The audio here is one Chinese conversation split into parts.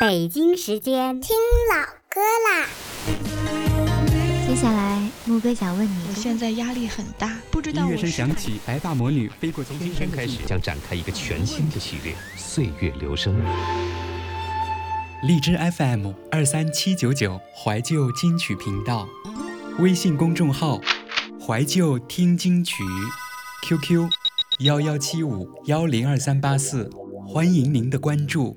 北京时间听老歌啦。接下来，木哥想问你：我现在压力很大，不知道音乐声响起，白发魔女飞过。从今天开始，将展开一个全新的系列《岁月留声》。荔枝 FM 二三七九九怀旧金曲频道，微信公众号怀旧听金曲，QQ 幺幺七五幺零二三八四，欢迎您的关注。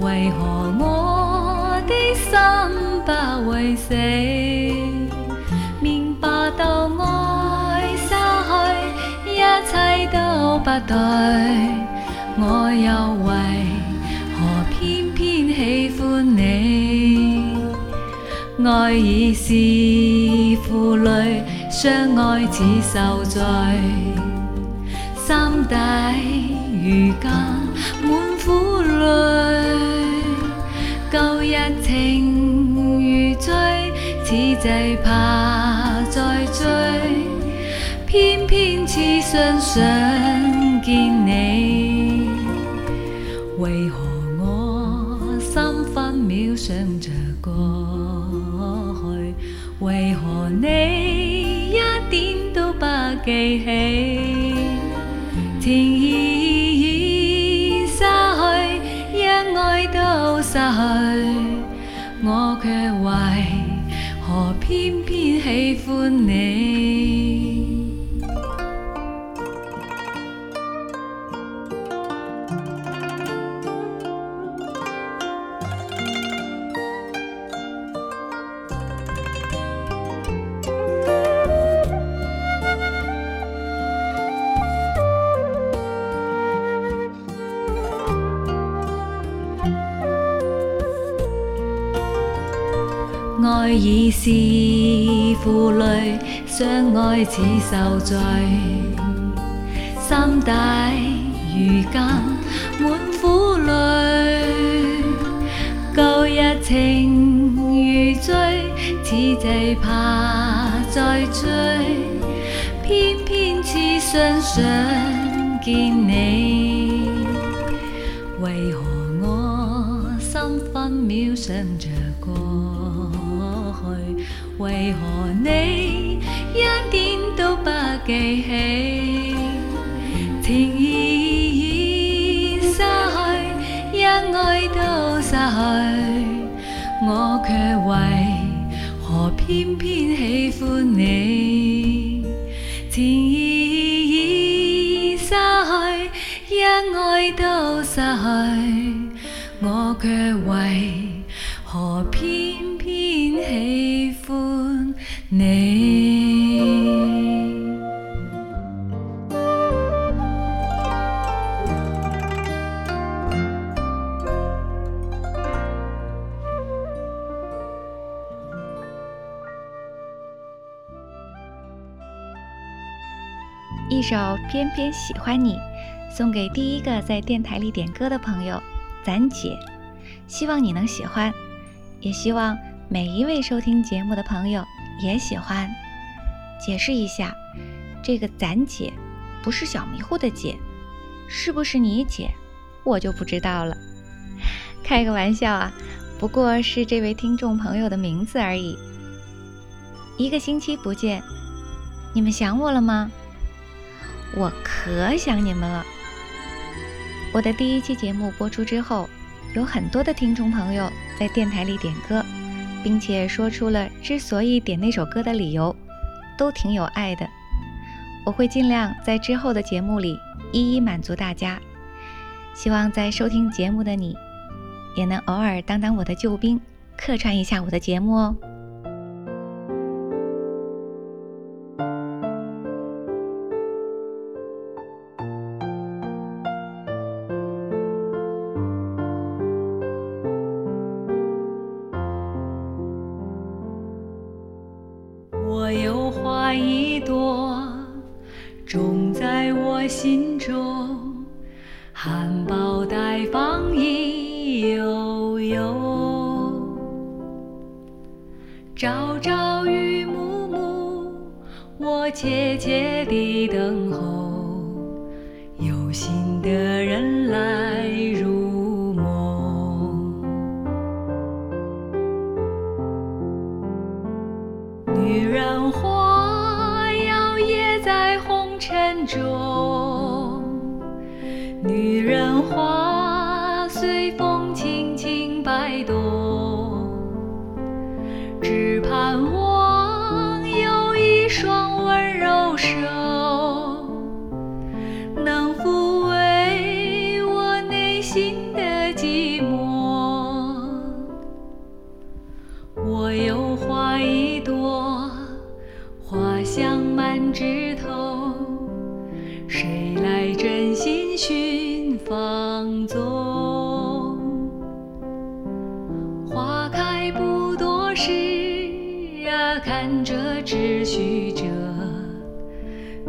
为何我？的心不会死，明白到爱失去，一切都不对，我又为何偏偏喜欢你？爱已是负累，相爱似受罪，心底如今满苦泪。旧日情如醉，此际怕再追，偏偏痴心想见你。为何我心分秒想着过去？为何你一点都不记起？爱已是负累，相爱似受罪，心底如今满苦泪。旧日情如醉，此际怕再追，偏偏痴心想见你。为何我心分秒想着？为何你一点都不记起？情意已失去，一爱都失去，我却为何偏偏喜欢你？情意已失去，一爱都失去，我却为一首《偏偏喜欢你》，送给第一个在电台里点歌的朋友，咱姐。希望你能喜欢，也希望每一位收听节目的朋友也喜欢。解释一下，这个咱姐不是小迷糊的姐，是不是你姐，我就不知道了。开个玩笑啊，不过是这位听众朋友的名字而已。一个星期不见，你们想我了吗？我可想你们了。我的第一期节目播出之后，有很多的听众朋友在电台里点歌，并且说出了之所以点那首歌的理由，都挺有爱的。我会尽量在之后的节目里一一满足大家。希望在收听节目的你，也能偶尔当当我的救兵，客串一下我的节目哦。一朵，种在我心中，中，女人花寻芳踪？花开不多时啊，看着只须着，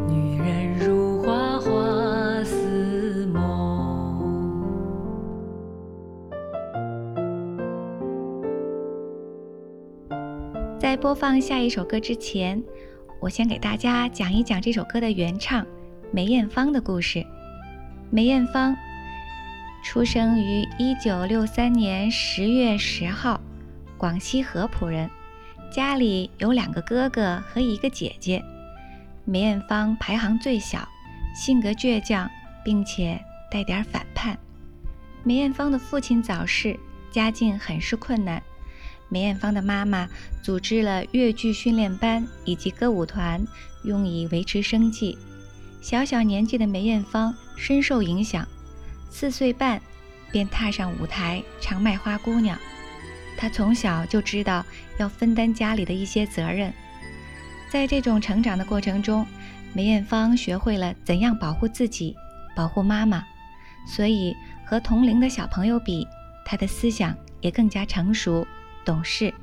女人如花花似梦。在播放下一首歌之前，我先给大家讲一讲这首歌的原唱梅艳芳的故事。梅艳芳出生于一九六三年十月十号，广西合浦人，家里有两个哥哥和一个姐姐。梅艳芳排行最小，性格倔强，并且带点反叛。梅艳芳的父亲早逝，家境很是困难。梅艳芳的妈妈组织了越剧训练班以及歌舞团，用以维持生计。小小年纪的梅艳芳深受影响，四岁半便踏上舞台唱《卖花姑娘》。她从小就知道要分担家里的一些责任，在这种成长的过程中，梅艳芳学会了怎样保护自己，保护妈妈。所以和同龄的小朋友比，她的思想也更加成熟。懂事。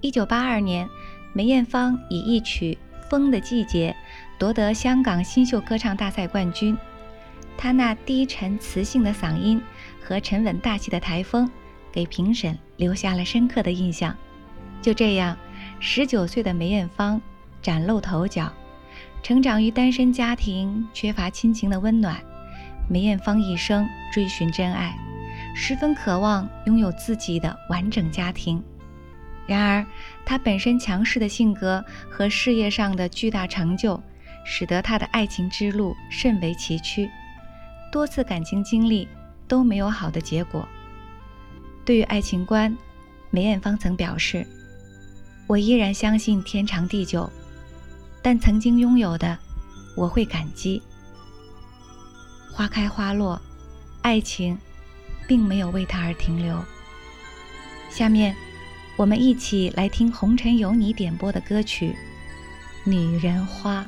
一九八二年，梅艳芳以一曲《风的季节》夺得香港新秀歌唱大赛冠军。她那低沉磁性的嗓音和沉稳大气的台风，给评审留下了深刻的印象。就这样，十九岁的梅艳芳崭露头角。成长于单身家庭，缺乏亲情的温暖，梅艳芳一生追寻真爱。十分渴望拥有自己的完整家庭，然而她本身强势的性格和事业上的巨大成就，使得他的爱情之路甚为崎岖，多次感情经历都没有好的结果。对于爱情观，梅艳芳曾表示：“我依然相信天长地久，但曾经拥有的，我会感激。花开花落，爱情。”并没有为他而停留。下面，我们一起来听红尘有你点播的歌曲《女人花》。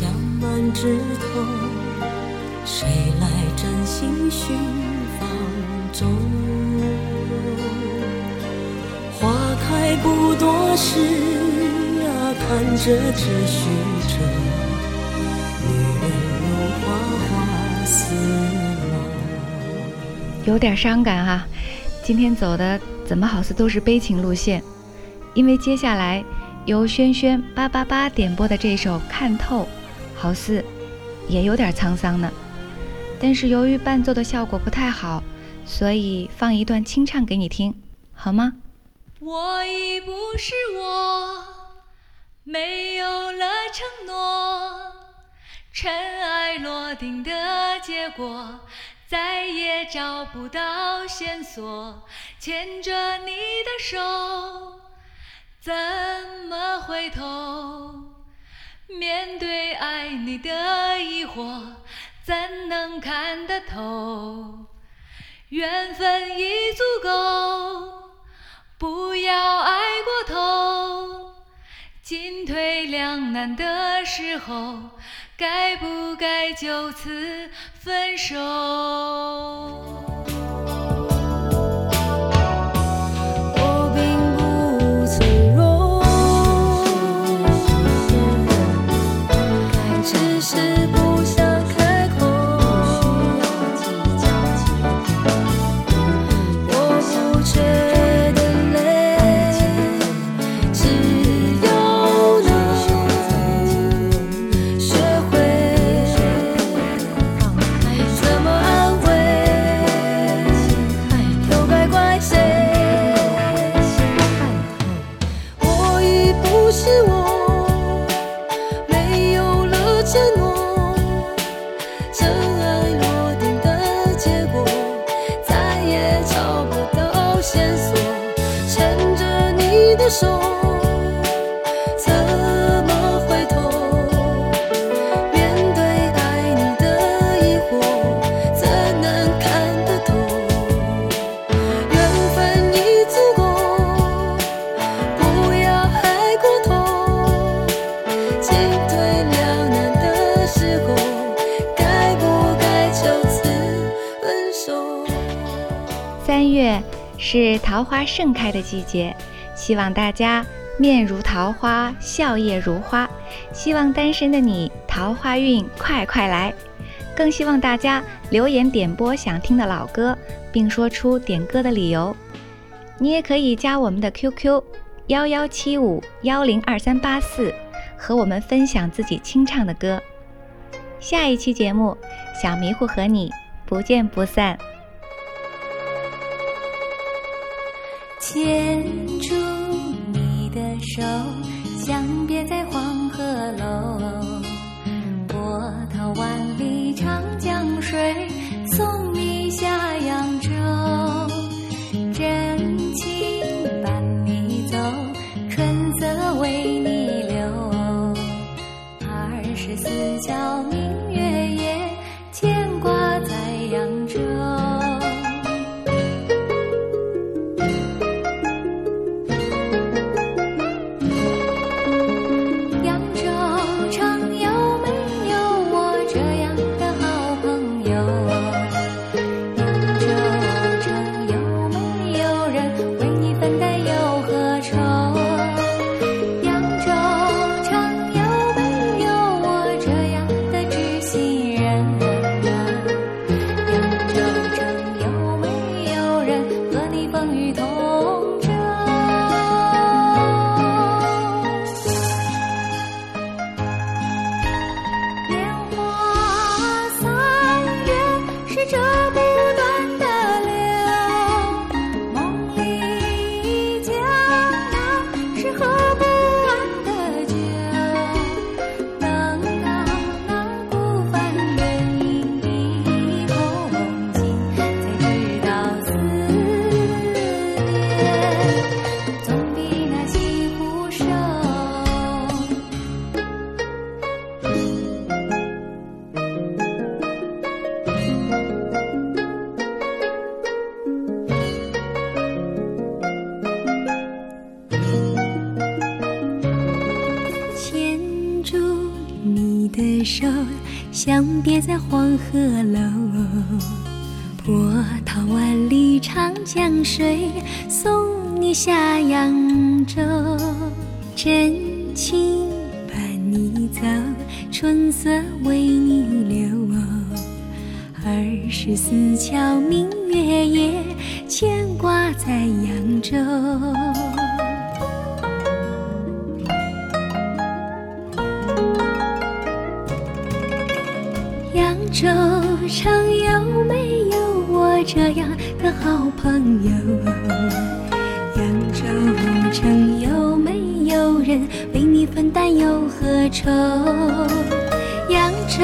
香满枝头，谁来真心寻芳踪？花开不多时啊，看着只虚着，女人如花花似梦。有点伤感哈，今天走的怎么好似都是悲情路线？因为接下来由轩轩八八八点播的这首《看透》，好似也有点沧桑呢。但是由于伴奏的效果不太好，所以放一段清唱给你听，好吗？我已不是我，没有了承诺，尘埃落定的结果。再也找不到线索，牵着你的手，怎么回头？面对爱你的疑惑，怎能看得透？缘分已足够，不要爱过头。进退两难的时候。该不该就此分手？桃花盛开的季节，希望大家面如桃花，笑靥如花。希望单身的你桃花运快快来，更希望大家留言点播想听的老歌，并说出点歌的理由。你也可以加我们的 QQ 幺幺七五幺零二三八四，和我们分享自己清唱的歌。下一期节目，小迷糊和你不见不散。牵住波涛万里长江水，送你下扬州。真情伴你走，春色为你留。二十四桥明月夜，牵挂在扬州。扬州城有没有这样的好朋友？扬州城有没有人为你分担忧和愁？扬州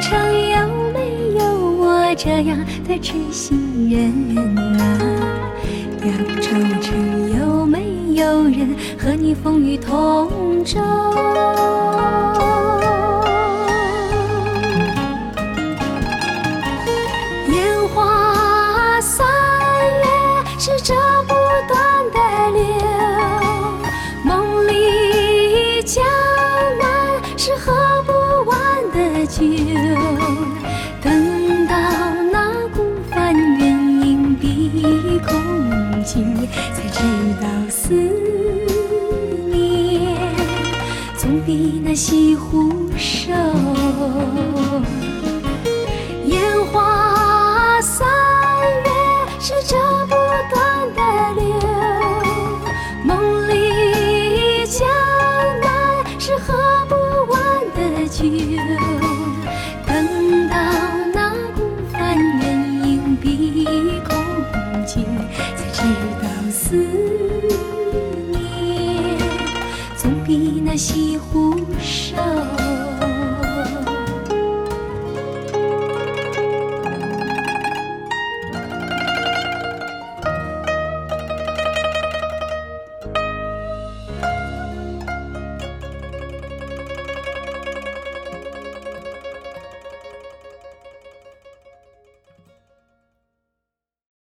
城有没有我这样的知心人啊？扬州城有没有人和你风雨同舟？西湖